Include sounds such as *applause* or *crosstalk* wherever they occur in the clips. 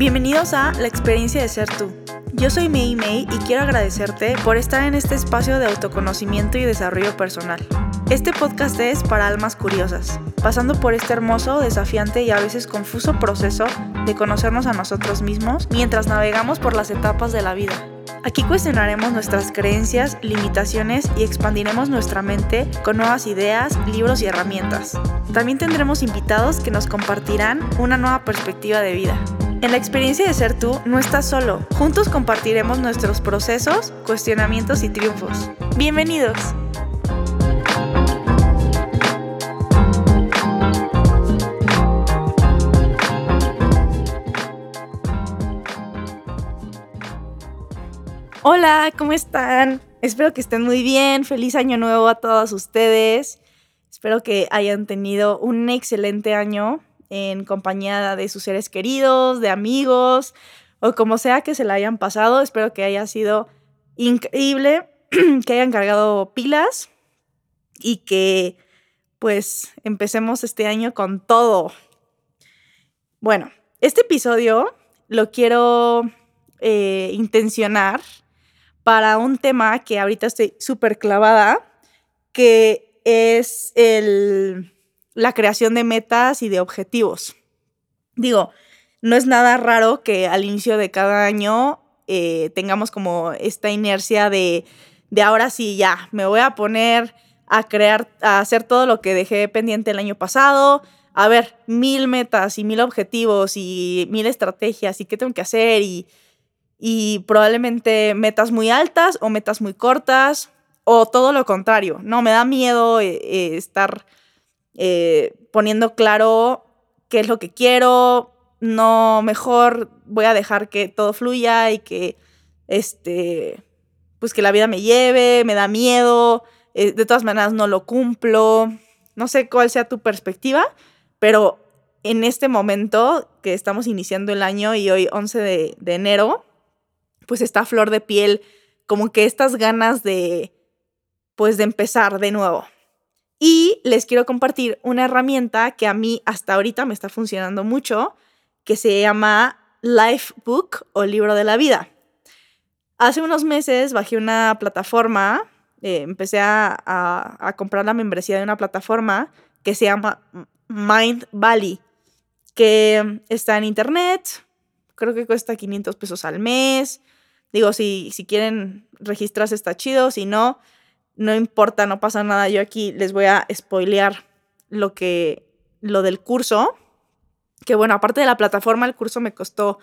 Bienvenidos a La experiencia de ser tú. Yo soy Mei Mei y quiero agradecerte por estar en este espacio de autoconocimiento y desarrollo personal. Este podcast es para almas curiosas, pasando por este hermoso, desafiante y a veces confuso proceso de conocernos a nosotros mismos mientras navegamos por las etapas de la vida. Aquí cuestionaremos nuestras creencias, limitaciones y expandiremos nuestra mente con nuevas ideas, libros y herramientas. También tendremos invitados que nos compartirán una nueva perspectiva de vida. En la experiencia de ser tú, no estás solo. Juntos compartiremos nuestros procesos, cuestionamientos y triunfos. Bienvenidos. Hola, ¿cómo están? Espero que estén muy bien. Feliz año nuevo a todos ustedes. Espero que hayan tenido un excelente año en compañía de sus seres queridos, de amigos o como sea que se la hayan pasado. Espero que haya sido increíble, *clears throat* que hayan cargado pilas y que pues empecemos este año con todo. Bueno, este episodio lo quiero eh, intencionar para un tema que ahorita estoy súper clavada, que es el la creación de metas y de objetivos. Digo, no es nada raro que al inicio de cada año eh, tengamos como esta inercia de, de ahora sí, ya, me voy a poner a crear, a hacer todo lo que dejé pendiente el año pasado, a ver, mil metas y mil objetivos y mil estrategias y qué tengo que hacer y, y probablemente metas muy altas o metas muy cortas o todo lo contrario. No, me da miedo eh, eh, estar eh, poniendo claro qué es lo que quiero, no, mejor voy a dejar que todo fluya y que, este, pues que la vida me lleve, me da miedo, eh, de todas maneras no lo cumplo, no sé cuál sea tu perspectiva, pero en este momento que estamos iniciando el año y hoy 11 de, de enero, pues está flor de piel, como que estas ganas de, pues de empezar de nuevo, y les quiero compartir una herramienta que a mí hasta ahorita me está funcionando mucho, que se llama Life Book o libro de la vida. Hace unos meses bajé una plataforma, eh, empecé a, comprar la membresía de una plataforma que se llama Mind Valley, que está en internet, creo que cuesta 500 pesos al mes. Digo, si, si quieren registrarse está chido, si no, no importa, no pasa nada. Yo aquí les voy a spoilear lo que lo del curso, que bueno, aparte de la plataforma, el curso me costó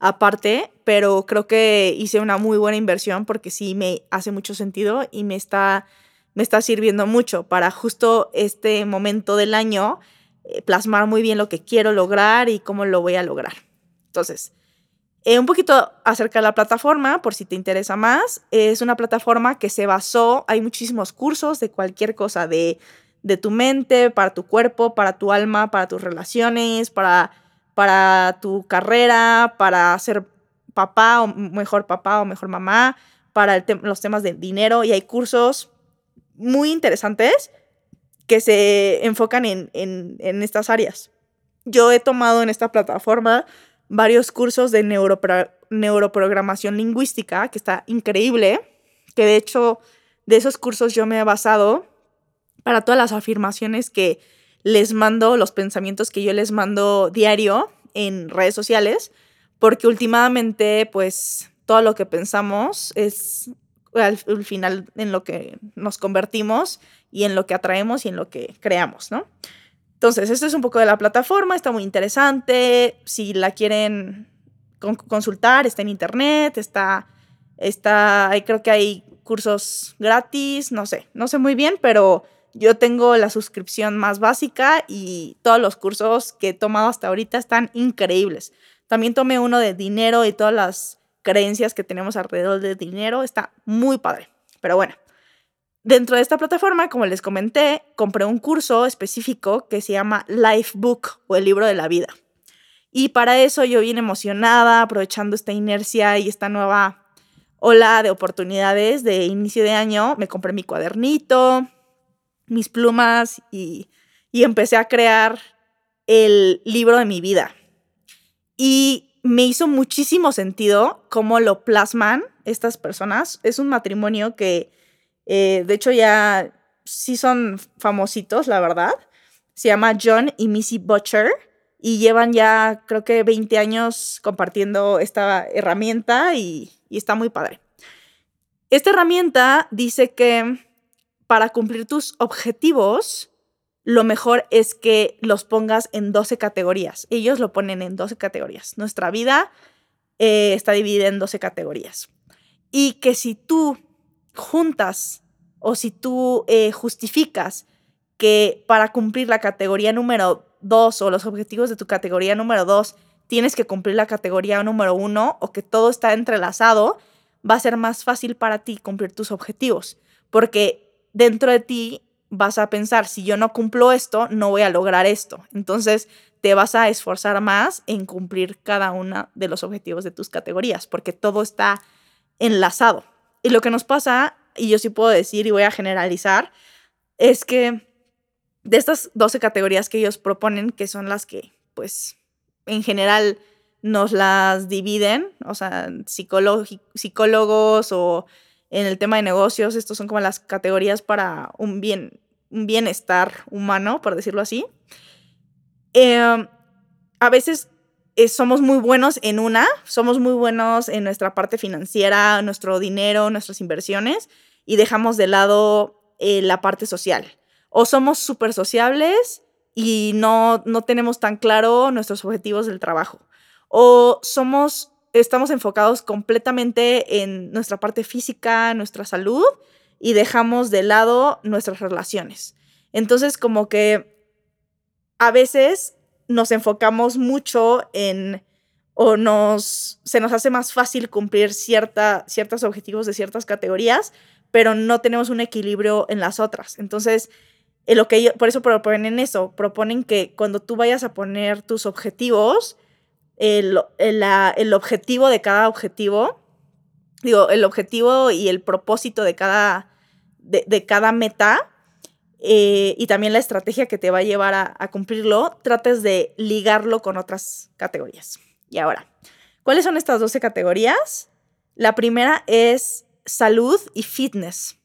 aparte, pero creo que hice una muy buena inversión porque sí me hace mucho sentido y me está me está sirviendo mucho para justo este momento del año eh, plasmar muy bien lo que quiero lograr y cómo lo voy a lograr. Entonces, eh, un poquito acerca de la plataforma, por si te interesa más, es una plataforma que se basó, hay muchísimos cursos de cualquier cosa, de, de tu mente, para tu cuerpo, para tu alma, para tus relaciones, para, para tu carrera, para ser papá o mejor papá o mejor mamá, para los temas de dinero y hay cursos muy interesantes que se enfocan en, en, en estas áreas. Yo he tomado en esta plataforma varios cursos de neuroprogramación lingüística, que está increíble, que de hecho de esos cursos yo me he basado para todas las afirmaciones que les mando, los pensamientos que yo les mando diario en redes sociales, porque últimamente pues todo lo que pensamos es al, final en lo que nos convertimos y en lo que atraemos y en lo que creamos, ¿no? Entonces, esto es un poco de la plataforma, está muy interesante. Si la quieren consultar, está en internet, está, está, creo que hay cursos gratis, no sé, no sé muy bien, pero yo tengo la suscripción más básica y todos los cursos que he tomado hasta ahorita están increíbles. También tomé uno de dinero y todas las creencias que tenemos alrededor del dinero, está muy padre. Pero bueno, Dentro de esta plataforma, como les comenté, compré un curso específico que se llama Life Book o el libro de la vida. Y para eso yo bien emocionada, aprovechando esta inercia y esta nueva ola de oportunidades de inicio de año, me compré mi cuadernito, mis plumas y, y empecé a crear el libro de mi vida. Y me hizo muchísimo sentido cómo lo plasman estas personas. Es un matrimonio que, eh, de hecho, ya sí son famositos, la verdad. Se llama John y Missy Butcher y llevan ya, creo que 20 años compartiendo esta herramienta y, está muy padre. Esta herramienta dice que para cumplir tus objetivos, lo mejor es que los pongas en 12 categorías. Ellos lo ponen en 12 categorías. Nuestra vida eh, está dividida en 12 categorías. Y que si tú juntas o si tú eh, justificas que para cumplir la categoría número 2 o los objetivos de tu categoría número 2 tienes que cumplir la categoría número 1 o que todo está entrelazado, va a ser más fácil para ti cumplir tus objetivos. Porque dentro de ti vas a pensar, si yo no cumplo esto, no voy a lograr esto. Entonces te vas a esforzar más en cumplir cada uno de los objetivos de tus categorías, porque todo está enlazado. Y lo que nos pasa, y yo sí puedo decir y voy a generalizar, es que de estas 12 categorías que ellos proponen, que son las que, pues, en general nos las dividen, o sea, psicólogos o en el tema de negocios, estos son como las categorías para un, bien, un bienestar humano, por decirlo así. Em, a veces somos muy buenos en una, somos muy buenos en nuestra parte financiera, nuestro dinero, nuestras inversiones, y dejamos de lado eh, la parte social. O somos súper sociables y no, no tenemos tan claro nuestros objetivos del trabajo. O somos estamos enfocados completamente en nuestra parte física, nuestra salud, y dejamos de lado nuestras relaciones. Entonces, como que a veces nos enfocamos mucho en o nos se nos hace más fácil cumplir cierta, ciertos objetivos de ciertas categorías, pero no tenemos un equilibrio en las otras. Entonces, lo que por eso proponen eso, proponen que cuando tú vayas a poner tus objetivos, el, el, objetivo de cada objetivo, digo, el objetivo y el propósito de cada, de, cada meta eh, y también la estrategia que te va a llevar a, cumplirlo, trates de ligarlo con otras categorías. Y ahora, ¿cuáles son estas 12 categorías? La primera es salud y fitness.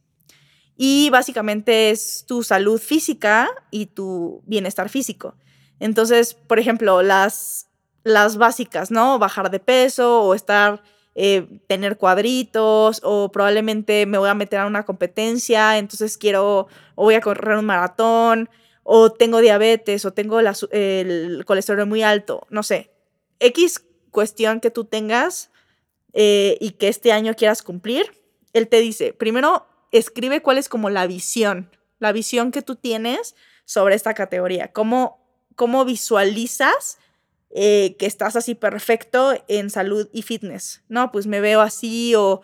Y básicamente es tu salud física y tu bienestar físico. Entonces, por ejemplo, las las básicas, ¿no? Bajar de peso o estar, eh, tener cuadritos o probablemente me voy a meter a una competencia, entonces quiero o voy a correr un maratón o tengo diabetes o tengo el colesterol muy alto, no sé. X cuestión que tú tengas eh, y que este año quieras cumplir, él te dice, primero escribe cuál es como la visión, la visión que tú tienes sobre esta categoría, cómo, cómo visualizas eh, que estás así perfecto en salud y fitness, ¿no? Pues me veo así o,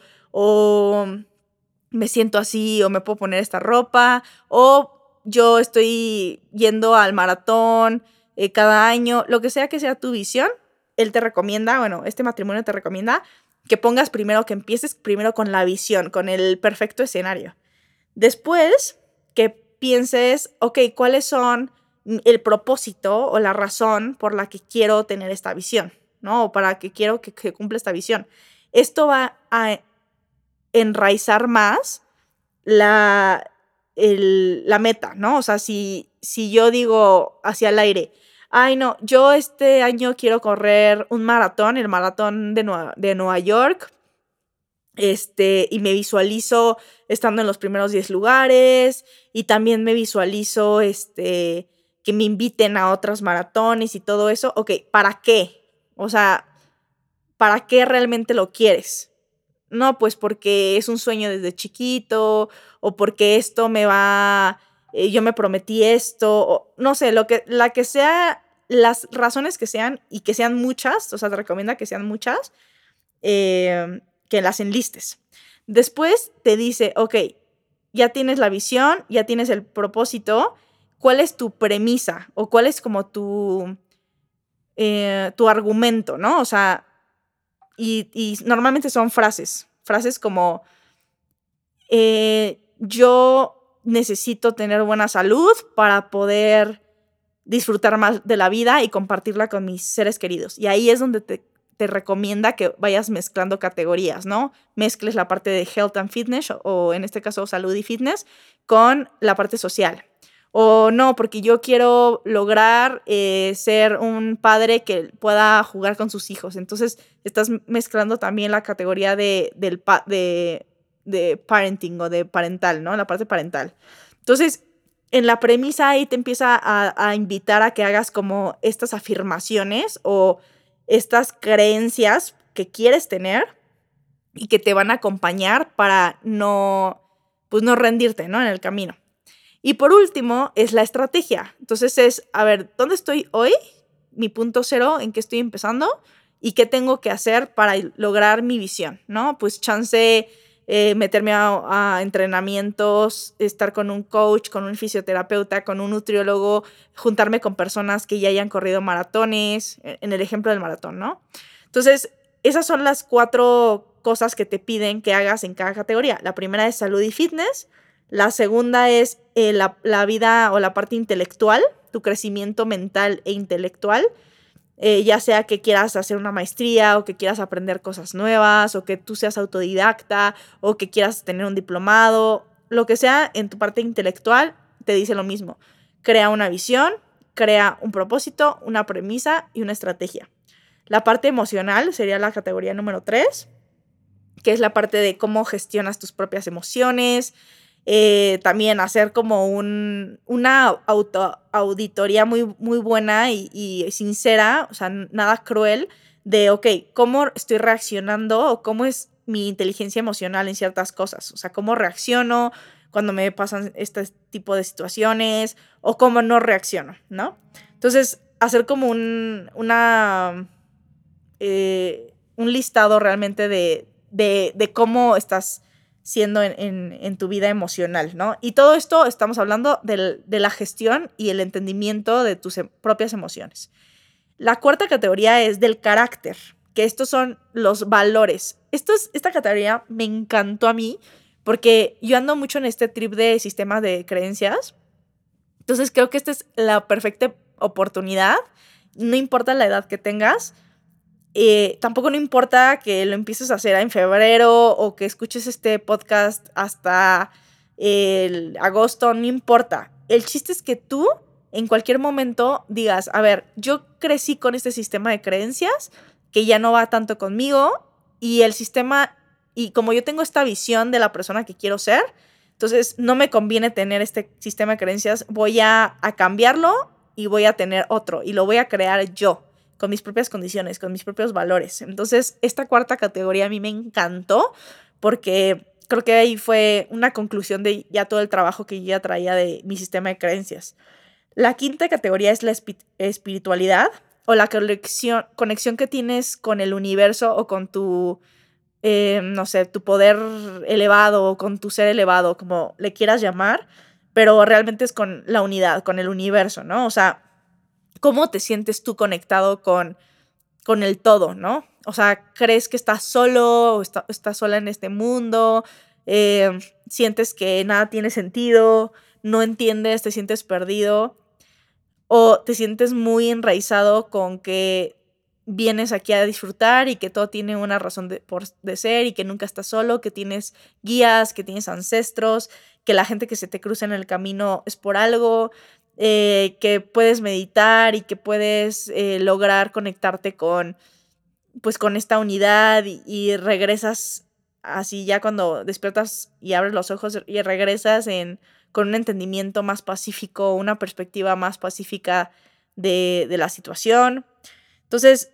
me siento así o me puedo poner esta ropa o yo estoy yendo al maratón eh, cada año, lo que sea que sea tu visión, él te recomienda, bueno, este matrimonio te recomienda que pongas primero, que empieces primero con la visión, con el perfecto escenario. Después, que pienses, ok, ¿cuáles son el propósito o la razón por la que quiero tener esta visión, ¿no? O para que quiero que, cumpla esta visión. Esto va a enraizar más la, la meta, ¿no? O sea, si, si yo digo hacia el aire, ay, no, yo este año quiero correr un maratón, el maratón de Nueva, de Nueva York, este, y me visualizo estando en los primeros 10 lugares, y también me visualizo, este, que me inviten a otros maratones y todo eso, ok, ¿para qué? O sea, ¿para qué realmente lo quieres? No, pues porque es un sueño desde chiquito o porque esto me va, eh, yo me prometí esto, o, no sé, lo que, la que sea, las razones que sean y que sean muchas, o sea, te recomienda que sean muchas, eh, que las enlistes. Después te dice, ok, ya tienes la visión, ya tienes el propósito, cuál es tu premisa o cuál es como tu, eh, tu argumento, ¿no? O sea, y, normalmente son frases, frases como, eh, yo necesito tener buena salud para poder disfrutar más de la vida y compartirla con mis seres queridos. Y ahí es donde te, te recomienda que vayas mezclando categorías, ¿no? Mezcles la parte de health and fitness o en este caso salud y fitness con la parte social. O no, porque yo quiero lograr eh, ser un padre que pueda jugar con sus hijos. Entonces estás mezclando también la categoría de, del de, parenting o de parental, ¿no? La parte parental. Entonces, en la premisa ahí te empieza a, a, invitar a que hagas como estas afirmaciones o estas creencias que quieres tener y que te van a acompañar para no, pues no rendirte, ¿no? En el camino. Y por último, es la estrategia. Entonces es, a ver, ¿dónde estoy hoy? Mi punto cero, en qué estoy empezando y qué tengo que hacer para lograr mi visión, ¿no? Pues chance eh, meterme a, entrenamientos, estar con un coach, con un fisioterapeuta, con un nutriólogo, juntarme con personas que ya hayan corrido maratones, e, en el ejemplo del maratón, ¿no? Entonces, esas son las cuatro cosas que te piden que hagas en cada categoría. La primera es salud y fitness. La segunda es eh, la, vida o la parte intelectual, tu crecimiento mental e intelectual. Eh, ya sea que quieras hacer una maestría o que quieras aprender cosas nuevas o que tú seas autodidacta o que quieras tener un diplomado, lo que sea en tu parte intelectual, te dice lo mismo. Crea una visión, crea un propósito, una premisa y una estrategia. La parte emocional sería la categoría número 3, que es la parte de cómo gestionas tus propias emociones, eh, también hacer como un, una auto, auditoría muy, muy buena y, sincera, o sea, nada cruel, de, ok, ¿cómo estoy reaccionando o cómo es mi inteligencia emocional en ciertas cosas? O sea, ¿cómo reacciono cuando me pasan este tipo de situaciones o cómo no reacciono, ¿no? Entonces, hacer como un, una, eh, un listado realmente de, de, de cómo estás siendo en, tu vida emocional, ¿no? Y todo esto estamos hablando de la gestión y el entendimiento de tus em, propias emociones. La cuarta categoría es del carácter, que estos son los valores. Esto es, esta categoría me encantó a mí porque yo ando mucho en este trip de sistema de creencias. Entonces creo que esta es la perfecta oportunidad, no importa la edad que tengas, eh, tampoco no importa que lo empieces a hacer en febrero o que escuches este podcast hasta el agosto, no importa. El chiste es que tú en cualquier momento digas, a ver, yo crecí con este sistema de creencias que ya no va tanto conmigo y el sistema, y como yo tengo esta visión de la persona que quiero ser, entonces no me conviene tener este sistema de creencias, voy a, a cambiarlo y voy a tener otro y lo voy a crear yo con mis propias condiciones, con mis propios valores. Entonces, esta cuarta categoría a mí me encantó porque creo que ahí fue una conclusión de ya todo el trabajo que yo ya traía de mi sistema de creencias. La quinta categoría es la espiritualidad o la conexión, conexión que tienes con el universo o con tu, eh, no sé, tu poder elevado o con tu ser elevado, como le quieras llamar, pero realmente es con la unidad, con el universo, ¿no? O sea, cómo te sientes tú conectado con, con el todo, ¿no? O sea, crees que estás solo o estás sola en este mundo, eh, sientes que nada tiene sentido, no entiendes, te sientes perdido o te sientes muy enraizado con que vienes aquí a disfrutar y que todo tiene una razón de, por, de ser y que nunca estás solo, que tienes guías, que tienes ancestros, que la gente que se te cruza en el camino es por algo, eh, que puedes meditar y que puedes eh, lograr conectarte con, pues, con esta unidad y, regresas así ya cuando despiertas y abres los ojos y regresas en, con un entendimiento más pacífico, una perspectiva más pacífica de, la situación. Entonces,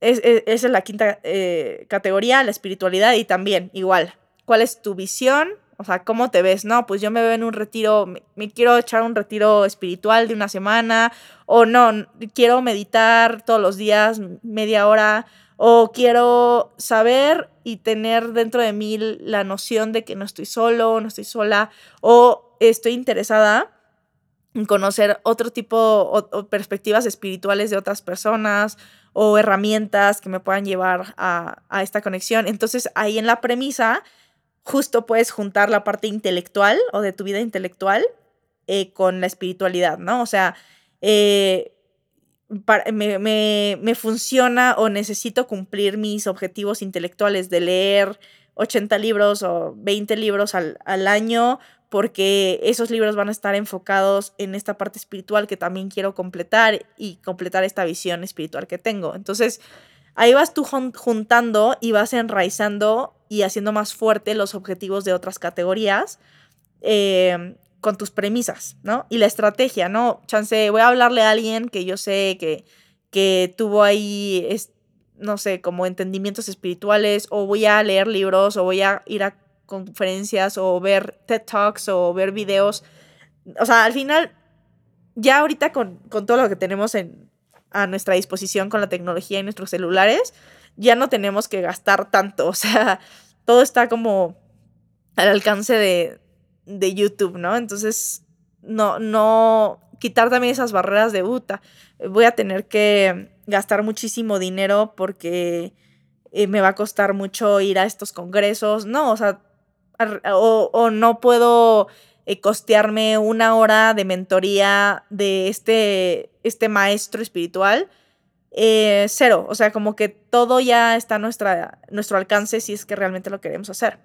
es, esa es la quinta eh, categoría, la espiritualidad y también igual, ¿cuál es tu visión? O sea, ¿cómo te ves? No, pues yo me veo en un retiro, me, quiero echar un retiro espiritual de una semana, o no, quiero meditar todos los días media hora, o quiero saber y tener dentro de mí la noción de que no estoy solo, no estoy sola, o estoy interesada en conocer otro tipo o, perspectivas espirituales de otras personas o herramientas que me puedan llevar a, a esta conexión. Entonces ahí en la premisa justo puedes juntar la parte intelectual o de tu vida intelectual eh, con la espiritualidad, ¿no? O sea, eh, me, me, me, funciona o necesito cumplir mis objetivos intelectuales de leer 80 libros o 20 libros al, al año porque esos libros van a estar enfocados en esta parte espiritual que también quiero completar y completar esta visión espiritual que tengo. Entonces, ahí vas tú juntando y vas enraizando y haciendo más fuerte los objetivos de otras categorías em, con tus premisas, ¿no? Y la estrategia, ¿no? Chance, voy a hablarle a alguien que yo sé que, que tuvo ahí, no sé, como entendimientos espirituales, o voy a leer libros, o voy a ir a conferencias o ver TED Talks o ver videos. O sea, al final, ya ahorita con, todo lo que tenemos en, a nuestra disposición con la tecnología y nuestros celulares, ya no tenemos que gastar tanto. *laughs* O sea, todo está como al alcance de, de YouTube, ¿no? Entonces, no, no, quitar también esas barreras de Uta. Voy a tener que gastar muchísimo dinero porque eh, me va a costar mucho ir a estos congresos. No, o sea, o, no puedo eh, costearme una hora de mentoría de este, este maestro espiritual. Eh, cero, o sea, como que todo ya está a nuestra, nuestro alcance si es que realmente lo queremos hacer.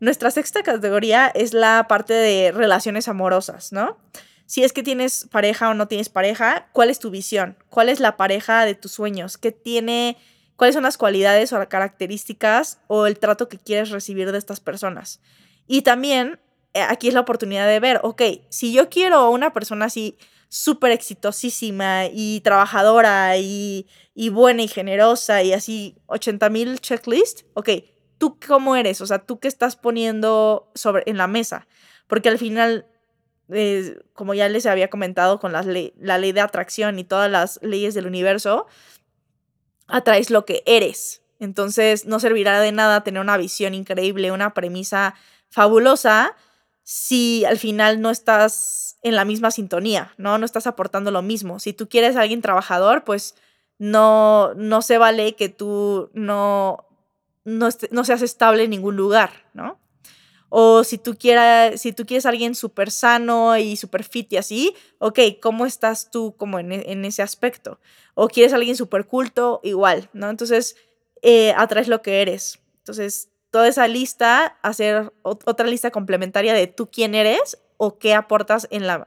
Nuestra sexta categoría es la parte de relaciones amorosas, ¿no? Si es que tienes pareja o no tienes pareja, ¿cuál es tu visión? ¿Cuál es la pareja de tus sueños? ¿Qué tiene cuáles son las cualidades o características o el trato que quieres recibir de estas personas. Y también eh, aquí es la oportunidad de ver, ok, si yo quiero una persona así súper exitosísima y trabajadora y, y, buena y generosa y así 80 mil checklists, ok, ¿tú cómo eres? O sea, ¿tú qué estás poniendo sobre, en la mesa? Porque al final, eh, como ya les había comentado con la ley de atracción y todas las leyes del universo, atraes lo que eres. Entonces no servirá de nada tener una visión increíble, una premisa fabulosa, si al final no estás en la misma sintonía, ¿no? No estás aportando lo mismo. Si tú quieres a alguien trabajador, pues no, no se vale que tú no, no, no seas estable en ningún lugar, ¿no? O si tú, quieras, si tú quieres a alguien súper sano y súper fit y así, ok, ¿cómo estás tú como en, en ese aspecto? O quieres a alguien súper culto, igual, ¿no? Entonces, eh, atraes lo que eres. Entonces, toda esa lista, hacer otra lista complementaria de tú quién eres o qué aportas en la,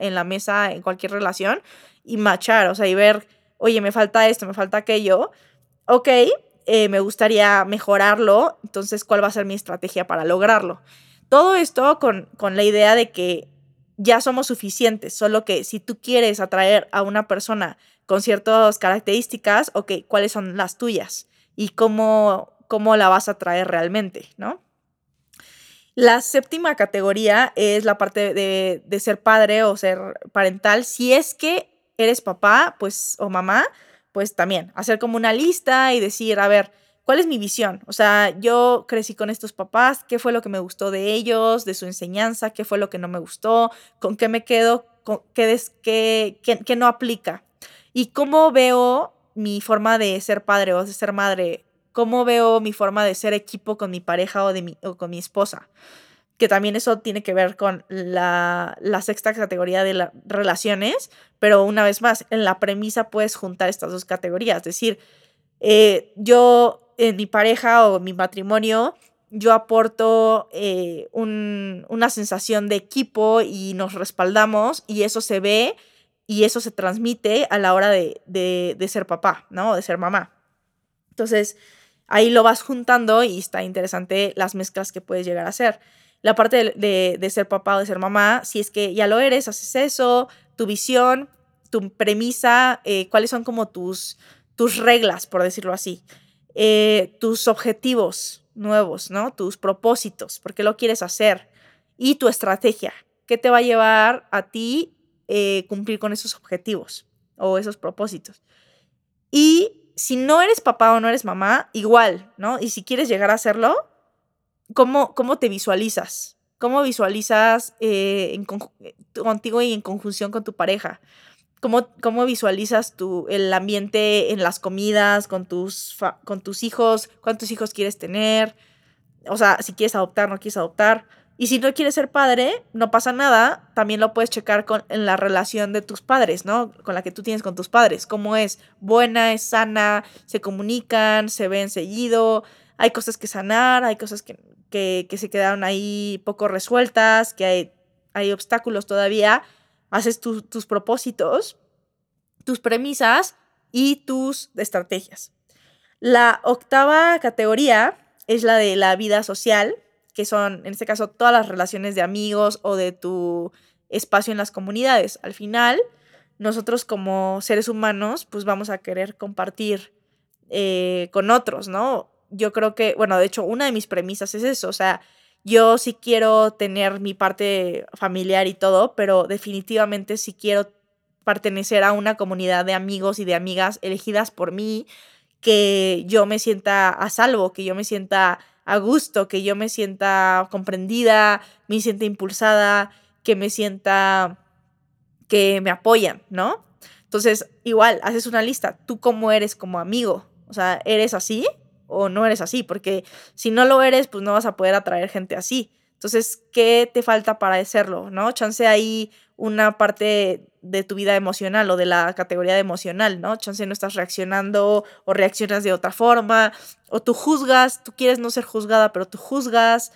en la mesa, en cualquier relación, y machar, o sea, y ver, oye, me falta esto, me falta aquello. Ok, eh, me gustaría mejorarlo, entonces, ¿cuál va a ser mi estrategia para lograrlo? Todo esto con, con la idea de que ya somos suficientes, solo que si tú quieres atraer a una persona con ciertas características, ok, ¿cuáles son las tuyas? Y cómo, cómo la vas a atraer realmente, ¿no? La séptima categoría es la parte de, de, ser padre o ser parental. Si es que eres papá, pues, o mamá, pues también hacer como una lista y decir, a ver, ¿cuál es mi visión? O sea, yo crecí con estos papás, ¿qué fue lo que me gustó de ellos, de su enseñanza? ¿Qué fue lo que no me gustó? ¿Con qué me quedo? Con qué, qué, qué, no aplica? ¿Y cómo veo mi forma de ser padre o de ser madre? ¿Cómo veo mi forma de ser equipo con mi pareja o, de mi, o con mi esposa? que también eso tiene que ver con la, sexta categoría de las relaciones, pero una vez más, en la premisa puedes juntar estas dos categorías, es decir, eh, yo en mi pareja o mi matrimonio, yo aporto eh, una sensación de equipo y nos respaldamos y eso se ve y eso se transmite a la hora de, de ser papá, ¿no? De ser mamá. Entonces, ahí lo vas juntando y está interesante las mezclas que puedes llegar a hacer la parte de, ser papá o de ser mamá, si es que ya lo eres, haces eso, tu visión, tu premisa, eh, cuáles son como tus, tus reglas, por decirlo así, eh, tus objetivos nuevos, ¿no? Tus propósitos, por qué lo quieres hacer y tu estrategia, qué te va a llevar a ti eh, cumplir con esos objetivos o esos propósitos. Y si no eres papá o no eres mamá, igual, ¿no? Y si quieres llegar a hacerlo, ¿cómo, cómo te visualizas? ¿Cómo visualizas eh, eh, contigo y en conjunción con tu pareja? ¿Cómo, cómo visualizas tu, el ambiente en las comidas, con tus, con tus hijos? ¿Cuántos hijos quieres tener? O sea, si quieres adoptar, no quieres adoptar. Y si no quieres ser padre, no pasa nada. También lo puedes checar con, en la relación de tus padres, ¿no? Con la que tú tienes con tus padres. ¿Cómo es? Buena, es sana, se comunican, se ven seguido. Hay cosas que sanar, hay cosas que, que, se quedaron ahí poco resueltas, que hay, hay obstáculos todavía. Haces tus propósitos, tus premisas y tus estrategias. La octava categoría es la de la vida social que son, en este caso, todas las relaciones de amigos o de tu espacio en las comunidades. Al final, nosotros como seres humanos, pues vamos a querer compartir eh, con otros, ¿no? Yo creo que, bueno, de hecho, una de mis premisas es eso, o sea, yo sí quiero tener mi parte familiar y todo, pero definitivamente sí quiero pertenecer a una comunidad de amigos y de amigas elegidas por mí, que yo me sienta a salvo, que yo me sienta a gusto, que yo me sienta comprendida, me sienta impulsada, que me sienta que me apoyan, ¿no? Entonces, igual, haces una lista, tú cómo eres como amigo, o sea, ¿eres así o no eres así? Porque si no lo eres, pues no vas a poder atraer gente así. Entonces, ¿qué te falta para hacerlo? ¿No? Chance ahí una parte de tu vida emocional o de la categoría de emocional, ¿no? Chance no estás reaccionando o reaccionas de otra forma, o tú juzgas, tú quieres no ser juzgada, pero tú juzgas.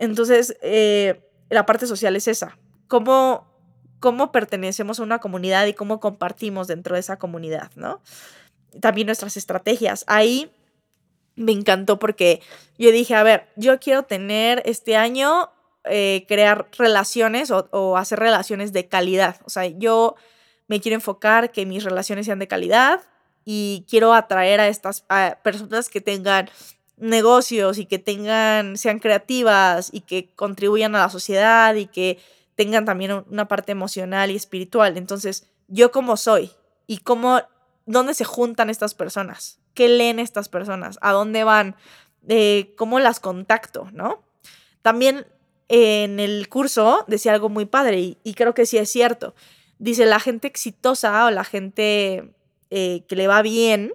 Entonces, eh, la parte social es esa. ¿Cómo, ¿Cómo pertenecemos a una comunidad y cómo compartimos dentro de esa comunidad, ¿no? También nuestras estrategias. Ahí me encantó porque yo dije, a ver, yo quiero tener este año eh, crear relaciones o, hacer relaciones de calidad. O sea, yo me quiero enfocar que mis relaciones sean de calidad y quiero atraer a estas personas que tengan negocios y que tengan, sean creativas y que contribuyan a la sociedad y que tengan también una parte emocional y espiritual. Entonces, yo cómo soy y cómo, dónde se juntan estas personas, qué leen estas personas, a dónde van, eh, cómo las contacto, ¿no? También en el curso decía algo muy padre y, creo que sí es cierto. Dice, la gente exitosa o la gente eh, que le va bien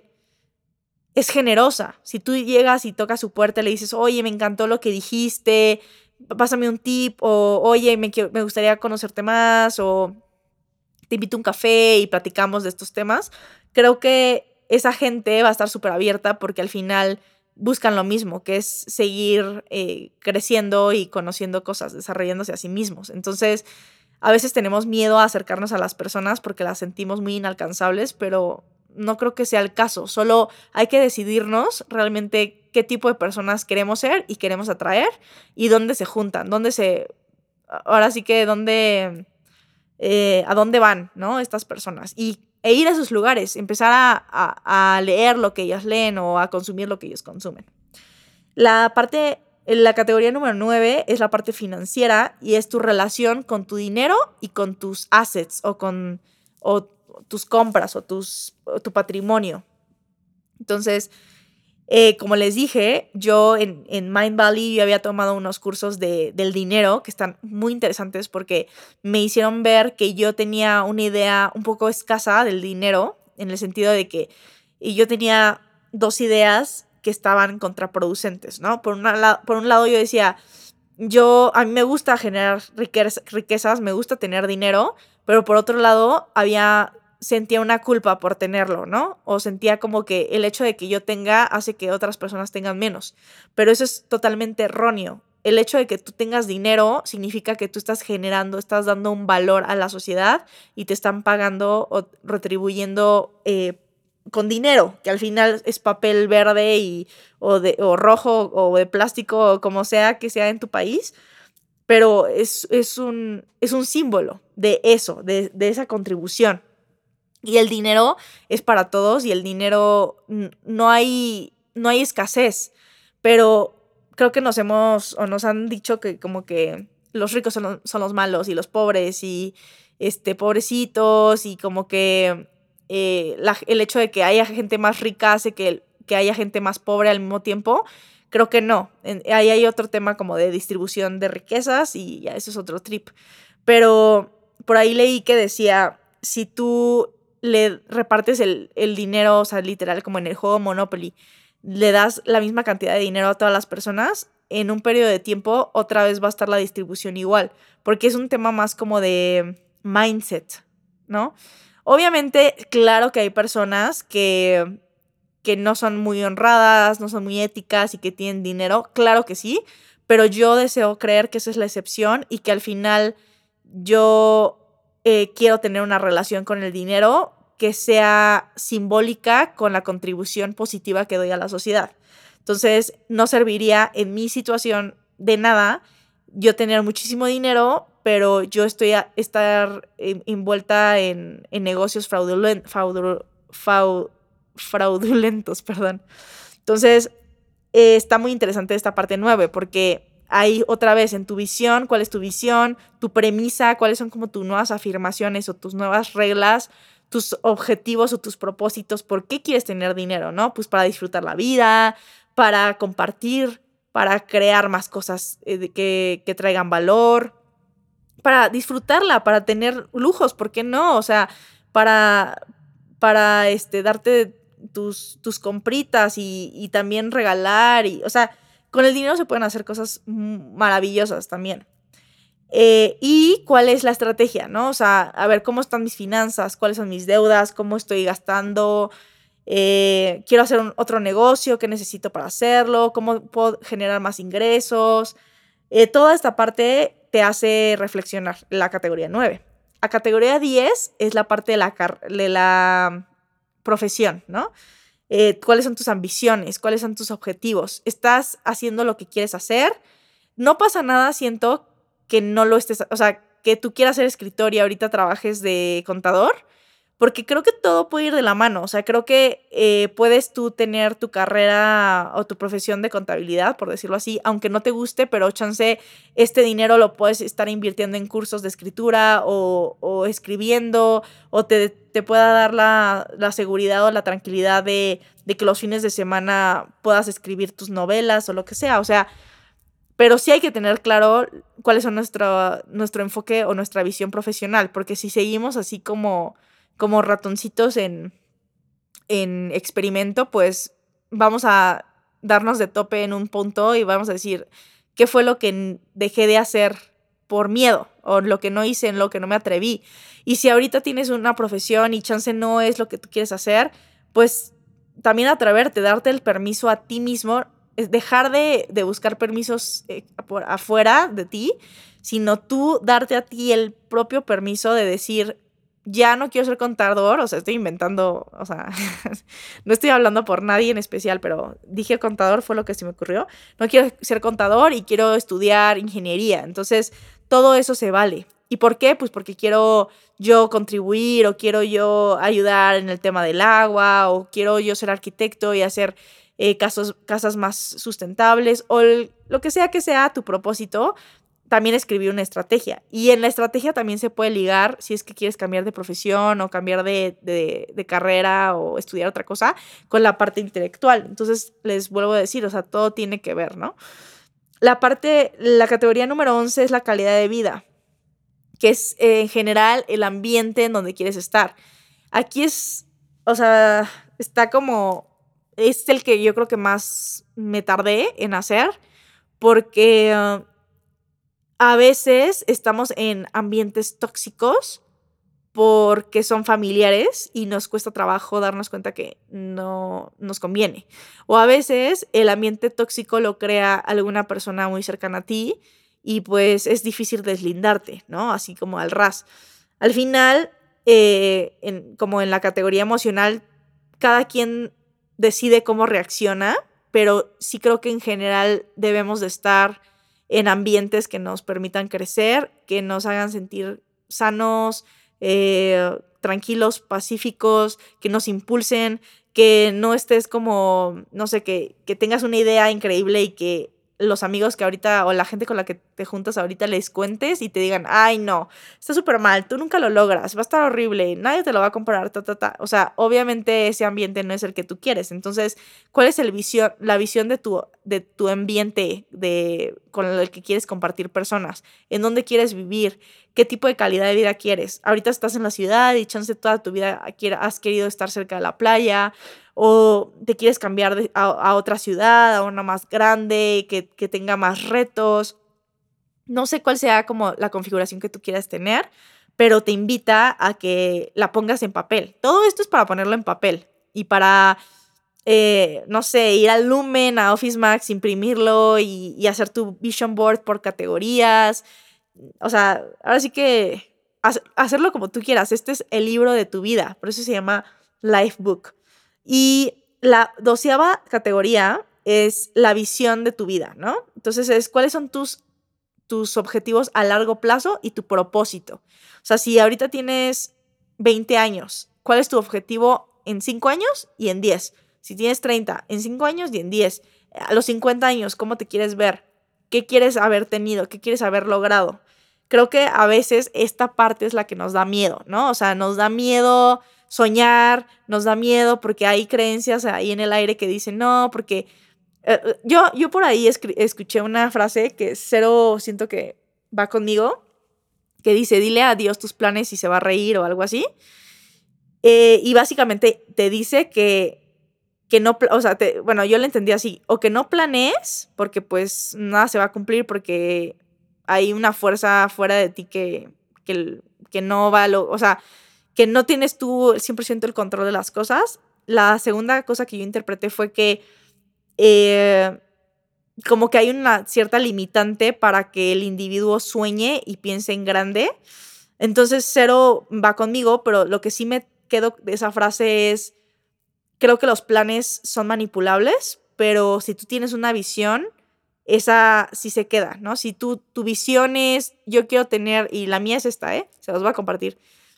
es generosa. Si tú llegas y tocas su puerta y le dices, oye, me encantó lo que dijiste, pásame un tip, o oye, me, me gustaría conocerte más, o te invito a un café y platicamos de estos temas, creo que esa gente va a estar súper abierta porque al final buscan lo mismo, que es seguir eh, creciendo y conociendo cosas, desarrollándose a sí mismos. Entonces, a veces tenemos miedo a acercarnos a las personas porque las sentimos muy inalcanzables, pero no creo que sea el caso. Solo hay que decidirnos realmente qué tipo de personas queremos ser y queremos atraer y dónde se juntan, dónde se... Ahora sí que dónde... Eh, a dónde van, ¿no? Estas personas. Y e ir a esos lugares, empezar a, leer lo que ellas leen o a consumir lo que ellos consumen. La parte, la categoría número 9 es la parte financiera y es tu relación con tu dinero y con tus assets o con tus compras o, tus, o tu patrimonio. Entonces, eh, como les dije, yo en, Mind Valley yo había tomado unos cursos de, del dinero que están muy interesantes porque me hicieron ver que yo tenía una idea un poco escasa del dinero, en el sentido de que y yo tenía dos ideas que estaban contraproducentes, ¿no? Por, una, por un lado yo decía, yo, a mí me gusta generar riquezas, me gusta tener dinero, pero por otro lado había sentía una culpa por tenerlo, ¿no? O sentía como que el hecho de que yo tenga hace que otras personas tengan menos. Pero eso es totalmente erróneo. El hecho de que tú tengas dinero significa que tú estás generando, estás dando un valor a la sociedad y te están pagando o retribuyendo eh, con dinero, que al final es papel verde y, o, de, o rojo o de plástico o como sea que sea en tu país. Pero es, es, un, es un símbolo de eso, de, de esa contribución. Y el dinero es para todos y el dinero no hay, no hay escasez, pero creo que nos hemos o nos han dicho que como que los ricos son, los malos y los pobres y este pobrecitos y como que eh, el hecho de que haya gente más rica hace que, que haya gente más pobre al mismo tiempo. Creo que no. ahí hay otro tema como de distribución de riquezas y ya eso es otro trip. Pero por ahí leí que decía, si tú le repartes el, dinero, o sea, literal, como en el juego Monopoly, le das la misma cantidad de dinero a todas las personas, en un periodo de tiempo otra vez va a estar la distribución igual, porque es un tema más como de mindset, ¿no? Obviamente, claro que hay personas que, que no son muy honradas, no son muy éticas y que tienen dinero, claro que sí, pero yo deseo creer que esa es la excepción y que al final yo eh, quiero tener una relación con el dinero que sea simbólica con la contribución positiva que doy a la sociedad. Entonces, no serviría en mi situación de nada yo tener muchísimo dinero, pero yo estoy a estar envuelta en, negocios fraudulentos, *laughs* perdón. Entonces, eh, está muy interesante esta parte 9, porque hay otra vez en tu visión, cuál es tu visión, tu premisa, cuáles son como tus nuevas afirmaciones o tus nuevas reglas, tus objetivos o tus propósitos, por qué quieres tener dinero, ¿no? Pues para disfrutar la vida, para compartir, para crear más cosas eh, que, que traigan valor, para disfrutarla, para tener lujos, ¿por qué no? O sea, para, para este, darte tus, tus compritas y, y, también regalar. Y, o sea, con el dinero se pueden hacer cosas maravillosas también. Eh, y cuál es la estrategia, ¿no? O sea, a ver cómo están mis finanzas, cuáles son mis deudas, cómo estoy gastando, eh, quiero hacer otro negocio, qué necesito para hacerlo, cómo puedo generar más ingresos. Eh, toda esta parte te hace reflexionar, la categoría 9. La categoría 10 es la parte de la, de la profesión, ¿no? Eh, ¿Cuáles son tus ambiciones? ¿Cuáles son tus objetivos? ¿Estás haciendo lo que quieres hacer? No pasa nada, siento que no lo estés, o sea, que tú quieras ser escritor y ahorita trabajes de contador porque creo que todo puede ir de la mano. O sea, creo que eh, puedes tú tener tu carrera o tu profesión de contabilidad, por decirlo así, aunque no te guste, pero chance, este dinero lo puedes estar invirtiendo en cursos de escritura o, escribiendo, o te, te pueda dar la, seguridad o la tranquilidad de, que los fines de semana puedas escribir tus novelas o lo que sea. O sea, pero sí hay que tener claro cuál es nuestro, nuestro enfoque o nuestra visión profesional, porque si seguimos así como como ratoncitos en, en experimento, pues vamos a darnos de tope en un punto y vamos a decir qué fue lo que dejé de hacer por miedo o lo que no hice, en lo que no me atreví. Y si ahorita tienes una profesión y chance no es lo que tú quieres hacer, pues también atreverte, darte el permiso a ti mismo, es dejar de, buscar permisos eh, por afuera de ti, sino tú darte a ti el propio permiso de decir, ya no quiero ser contador, o sea, estoy inventando, o sea, *laughs* no estoy hablando por nadie en especial, pero dije contador, fue lo que se me ocurrió. No quiero ser contador y quiero estudiar ingeniería. Entonces, todo eso se vale. ¿Y por qué? Pues porque quiero yo contribuir o quiero yo ayudar en el tema del agua o quiero yo ser arquitecto y hacer eh, casas más sustentables o lo que sea que sea tu propósito, también escribí una estrategia. Y en la estrategia también se puede ligar si es que quieres cambiar de profesión o cambiar de, carrera o estudiar otra cosa con la parte intelectual. Entonces, les vuelvo a decir, o sea, todo tiene que ver, ¿no? La parte, la categoría número 11 es la calidad de vida, que es eh, en general el ambiente en donde quieres estar. Aquí es, o sea, está como, es el que yo creo que más me tardé en hacer, porque... Ah, a veces estamos en ambientes tóxicos porque son familiares y nos cuesta trabajo darnos cuenta que no nos conviene. O a veces el ambiente tóxico lo crea alguna persona muy cercana a ti y pues es difícil deslindarte, ¿no? Así como al ras. Al final, eh, como en la categoría emocional, cada quien decide cómo reacciona, pero sí creo que en general debemos de estar en ambientes que nos permitan crecer, que nos hagan sentir sanos, eh, tranquilos, pacíficos, que nos impulsen, que no estés como, no sé, que, que tengas una idea increíble y que los amigos que ahorita o la gente con la que te juntas ahorita les cuentes y te digan, ay no, está súper mal, tú nunca lo logras, va a estar horrible, nadie te lo va a comprar, ta, ta, ta. O sea, obviamente ese ambiente no es el que tú quieres. Entonces, ¿cuál es el visión, la visión de tu, de tu ambiente de, con el que quieres compartir personas? ¿En dónde quieres vivir? qué tipo de calidad de vida quieres. Ahorita estás en la ciudad y chance toda tu vida has querido estar cerca de la playa o te quieres cambiar a, otra ciudad, a una más grande, que, que tenga más retos. No sé cuál sea como la configuración que tú quieras tener, pero te invita a que la pongas en papel. Todo esto es para ponerlo en papel y para, eh, no sé, ir al Lumen, a Office Max, imprimirlo y, hacer tu vision board por categorías. O sea, ahora sí que hacerlo como tú quieras. Este es el libro de tu vida, por eso se llama Life Book. Y la doceava categoría es la visión de tu vida, ¿no? Entonces es cuáles son tus tus objetivos a largo plazo y tu propósito. O sea, si ahorita tienes 20 años, ¿cuál es tu objetivo en 5 años y en 10? Si tienes 30, en 5 años y en 10. A los 50 años, ¿cómo te quieres ver? ¿Qué quieres haber tenido? ¿Qué quieres haber logrado? Creo que a veces esta parte es la que nos da miedo, ¿no? O sea, nos da miedo soñar, nos da miedo porque hay creencias ahí en el aire que dicen, no, porque eh, eh, yo, yo por ahí escuché una frase que cero siento que va conmigo, que dice, dile a Dios tus planes y se va a reír o algo así. Eh, y básicamente te dice que, que no, o sea, bueno, yo le entendí así, o que no planees, porque pues nada se va a cumplir porque hay una fuerza fuera de ti que, que, que no va, lo, o sea, que no tienes tú el 100% el control de las cosas. La segunda cosa que yo interpreté fue que eh, como que hay una cierta limitante para que el individuo sueñe y piense en grande. Entonces, cero va conmigo, pero lo que sí me quedo de esa frase es, creo que los planes son manipulables, pero si tú tienes una visión, esa sí se queda, ¿no? Si tú, tu visión es, yo quiero tener, y la mía es esta, ¿eh? Se los voy a compartir.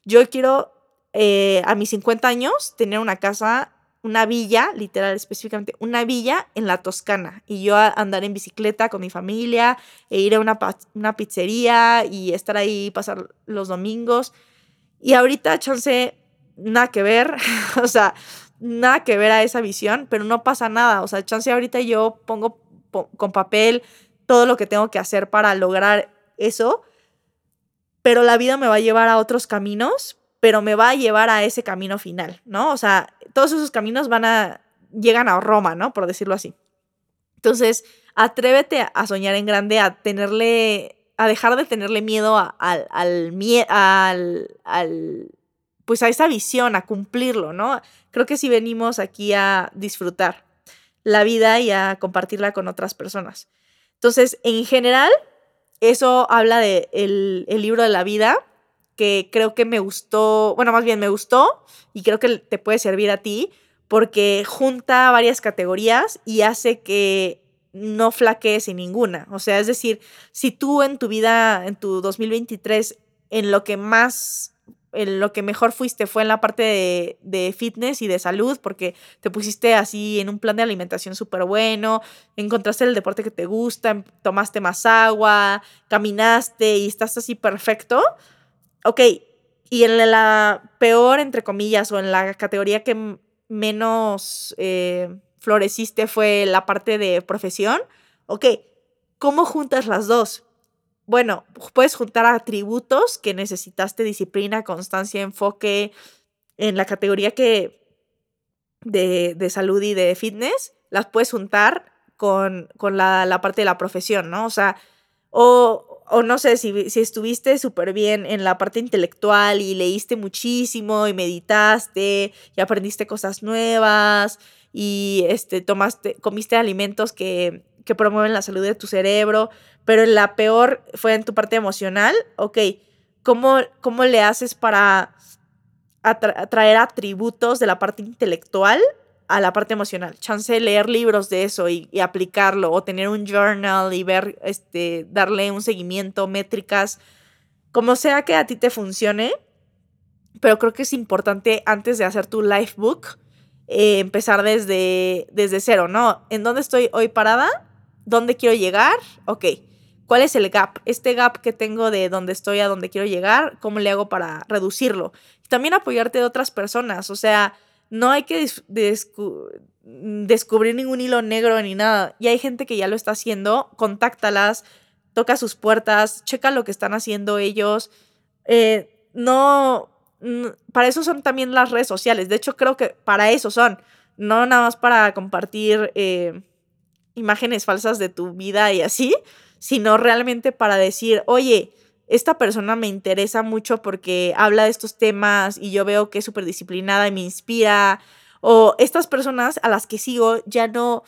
Yo quiero eh, a mis 50 años tener una casa una villa, literal específicamente, una villa en la Toscana. Y yo andar en bicicleta con mi familia, e ir a una, una pizzería y estar ahí, pasar los domingos. Y ahorita, chance, nada que ver, *laughs* o sea, nada que ver a esa visión, pero no pasa nada. O sea, chance ahorita yo pongo con papel todo lo que tengo que hacer para lograr eso, pero la vida me va a llevar a otros caminos, pero me va a llevar a ese camino final, ¿no? O sea, todos esos caminos van a, llegan a Roma, ¿no? Por decirlo así. Entonces, atrévete a soñar en grande, a tenerle, a dejar de tenerle miedo al, al, al, al, pues a esa visión, a cumplirlo, ¿no? Creo que si venimos aquí a disfrutar la vida y a compartirla con otras personas. Entonces, en general, eso habla de el libro de la vida que creo que me gustó, bueno, más bien me gustó y creo que te puede servir a ti porque junta varias categorías y hace que no flaquees en ninguna. O sea, es decir, si tú en tu vida, en tu 2023, en lo que más, lo que mejor fuiste fue en la parte de, de fitness y de salud, porque te pusiste así en un plan de alimentación súper bueno, encontraste el deporte que te gusta, tomaste más agua, caminaste y estás así perfecto, ok, y en la peor, entre comillas, o en la categoría que menos eh, floreciste fue la parte de profesión, ok, ¿cómo juntas las dos? Bueno, puedes juntar atributos que necesitaste disciplina, constancia, enfoque en la categoría que de, de salud y de fitness, las puedes juntar con, con la, la, parte de la profesión, ¿no? O sea, o, o no sé, si, si estuviste súper bien en la parte intelectual y leíste muchísimo y meditaste y aprendiste cosas nuevas y este, tomaste, comiste alimentos que, que promueven la salud de tu cerebro, pero la peor fue en tu parte emocional, ok, ¿cómo, cómo le haces para atraer atributos de la parte intelectual a la parte emocional. Chance leer libros de eso y, aplicarlo o tener un journal y ver, este, darle un seguimiento, métricas, como sea que a ti te funcione. Pero creo que es importante antes de hacer tu life book, eh, empezar desde, desde cero, ¿no? ¿En dónde estoy hoy parada? ¿Dónde quiero llegar? Ok. ¿Cuál es el gap? Este gap que tengo de dónde estoy a dónde quiero llegar, ¿cómo le hago para reducirlo? también apoyarte de otras personas, o sea, no hay que descubrir ningún hilo negro ni nada. Y hay gente que ya lo está haciendo, contáctalas, toca sus puertas, checa lo que están haciendo ellos. Eh, no, para eso son también las redes sociales. De hecho, creo que para eso son. No nada más para compartir eh, imágenes falsas de tu vida y así, sino realmente para decir, oye, esta persona me interesa mucho porque habla de estos temas y yo veo que es súper disciplinada y me inspira. O estas personas a las que sigo ya no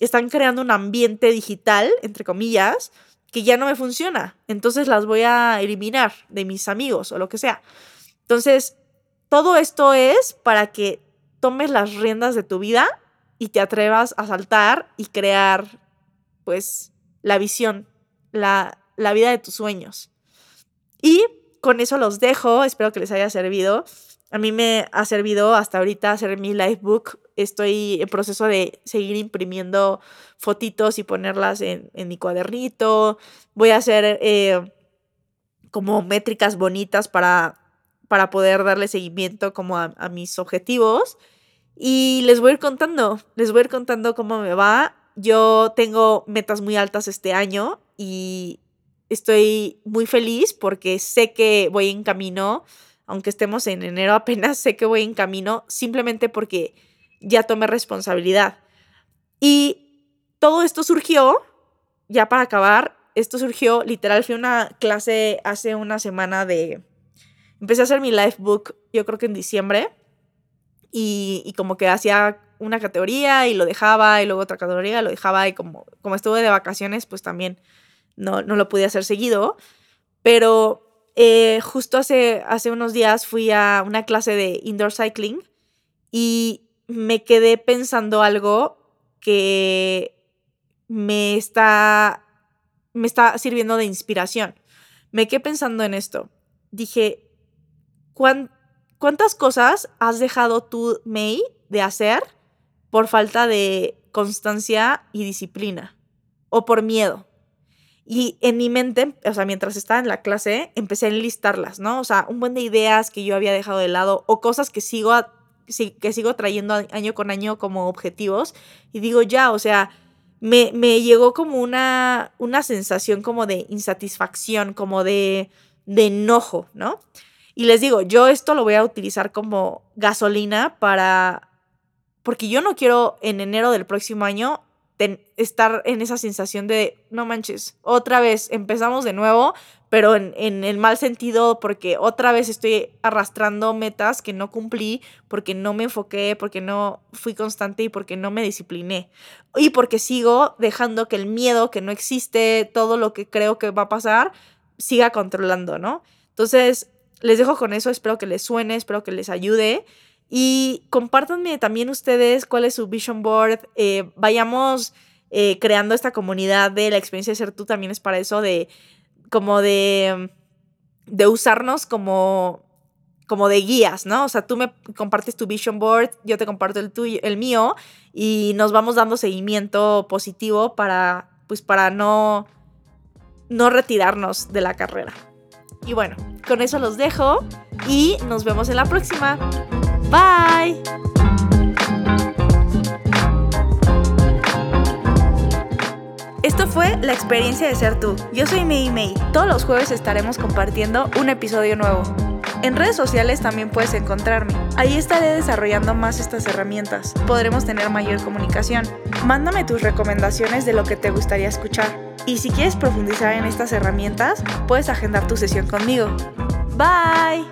están creando un ambiente digital, entre comillas, que ya no me funciona. Entonces las voy a eliminar de mis amigos o lo que sea. Entonces, todo esto es para que tomes las riendas de tu vida y te atrevas a saltar y crear, pues, la visión, la, la vida de tus sueños. Y con eso los dejo, espero que les haya servido. A mí me ha servido hasta ahorita hacer mi livebook. Estoy en proceso de seguir imprimiendo fotitos y ponerlas en, mi cuadernito. Voy a hacer eh, como métricas bonitas para, para poder darle seguimiento como a, a mis objetivos. Y les voy a ir contando, les voy a ir contando cómo me va. Yo tengo metas muy altas este año y estoy muy feliz porque sé que voy en camino aunque estemos en enero apenas, sé que voy en camino simplemente porque ya tomé responsabilidad. Y todo esto surgió, ya para acabar, esto surgió, literal, fui a una clase hace una semana de... Empecé a hacer mi life book, yo creo que en diciembre, y, como que hacía una categoría y lo dejaba, y luego otra categoría, lo dejaba, y como, como estuve de vacaciones, pues también no, no lo pude hacer seguido, pero eh, justo hace, hace unos días fui a una clase de indoor cycling y me quedé pensando algo que me está, me está sirviendo de inspiración. Me quedé pensando en esto. Dije, ¿cuántas cosas has dejado tú, May, de hacer por falta de constancia y disciplina? O por miedo. Y en mi mente, o sea, mientras estaba en la clase, empecé a enlistarlas, ¿no? O sea, un buen de ideas que yo había dejado de lado o cosas que sigo, que sigo trayendo año con año como objetivos. Y digo, ya, o sea, me, me llegó como una, una sensación como de insatisfacción, como de, de enojo, ¿no? Y les digo, yo esto lo voy a utilizar como gasolina para... Porque yo no quiero en enero del próximo año estar en esa sensación de, no manches, otra vez empezamos de nuevo, pero en, en, el mal sentido porque otra vez estoy arrastrando metas que no cumplí, porque no me enfoqué, porque no fui constante y porque no me discipliné. Y porque sigo dejando que el miedo, que no existe, todo lo que creo que va a pasar, siga controlando, ¿no? Entonces, les dejo con eso, espero que les suene, espero que les ayude. Y compártanme también ustedes cuál es su vision board. Eh, vayamos eh, creando esta comunidad de la experiencia de ser tú. También es para eso de como de, de usarnos como, como de guías, ¿no? O sea, tú me compartes tu vision board, yo te comparto el, tuyo, el mío y nos vamos dando seguimiento positivo para, pues, para no, no retirarnos de la carrera. Y bueno, con eso los dejo y nos vemos en la próxima. Bye. Esto fue la experiencia de ser tú. Yo soy Mei Mei. Todos los jueves estaremos compartiendo un episodio nuevo. En redes sociales también puedes encontrarme. Ahí estaré desarrollando más estas herramientas. Podremos tener mayor comunicación. Mándame tus recomendaciones de lo que te gustaría escuchar. Y si quieres profundizar en estas herramientas, puedes agendar tu sesión conmigo. Bye.